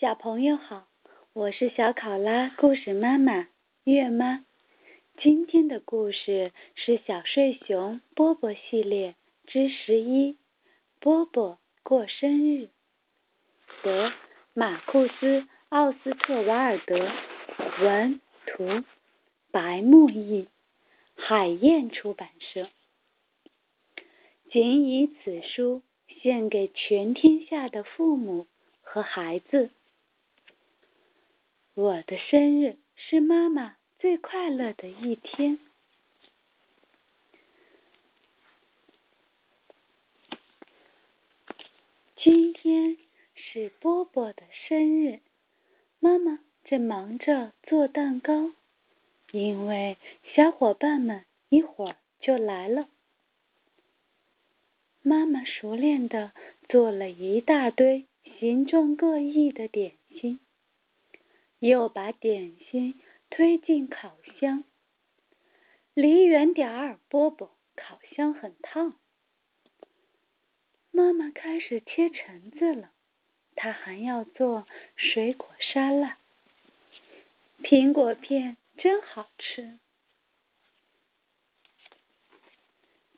小朋友好，我是小考拉故事妈妈月妈。今天的故事是小睡熊波波系列之十一，波波过生日。德马库斯奥斯特瓦尔德文图白木易，海燕出版社。谨以此书献给全天下的父母和孩子。我的生日是妈妈最快乐的一天。今天是波波的生日，妈妈正忙着做蛋糕，因为小伙伴们一会儿就来了。妈妈熟练的做了一大堆形状各异的点心。又把点心推进烤箱，离远点儿，波波，烤箱很烫。妈妈开始切橙子了，她还要做水果沙拉。苹果片真好吃。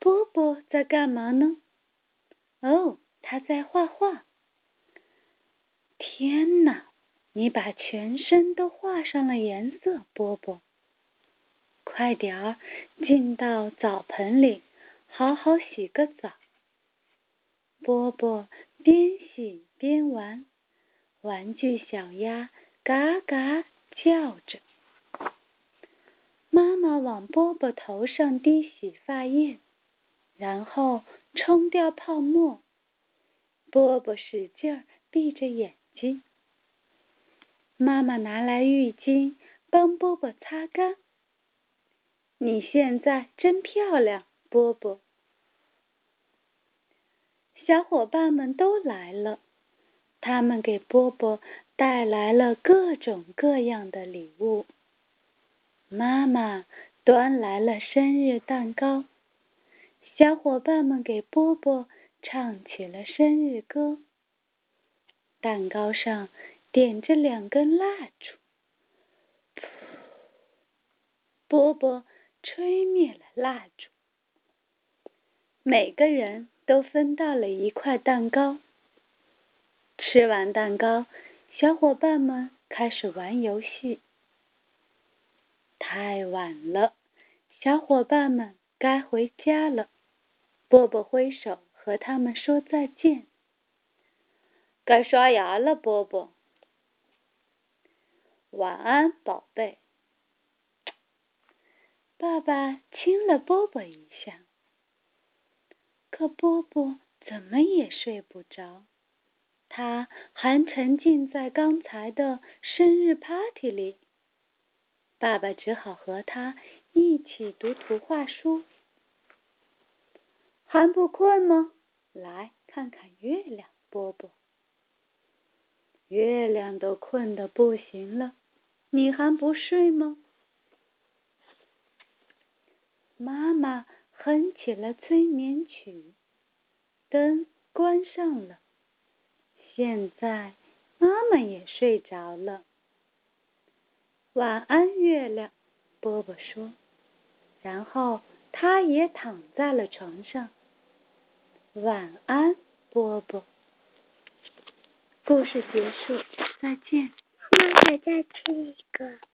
波波在干嘛呢？哦，他在画画。天哪！你把全身都画上了颜色，波波。快点儿进到澡盆里，好好洗个澡。波波边洗边玩，玩具小鸭嘎嘎叫着。妈妈往波波头上滴洗发液，然后冲掉泡沫。波波使劲儿闭着眼睛。妈妈拿来浴巾帮波波擦干。你现在真漂亮，波波。小伙伴们都来了，他们给波波带来了各种各样的礼物。妈妈端来了生日蛋糕，小伙伴们给波波唱起了生日歌。蛋糕上。点着两根蜡烛，波波吹灭了蜡烛。每个人都分到了一块蛋糕。吃完蛋糕，小伙伴们开始玩游戏。太晚了，小伙伴们该回家了。波波挥手和他们说再见。该刷牙了，波波。晚安，宝贝。爸爸亲了波波一下，可波波怎么也睡不着，他还沉浸在刚才的生日 party 里。爸爸只好和他一起读图画书。还不困吗？来看看月亮，波波。月亮都困得不行了。你还不睡吗？妈妈哼起了催眠曲，灯关上了。现在妈妈也睡着了。晚安，月亮，波波说。然后他也躺在了床上。晚安，波波。故事结束，再见。妈妈再吃一个。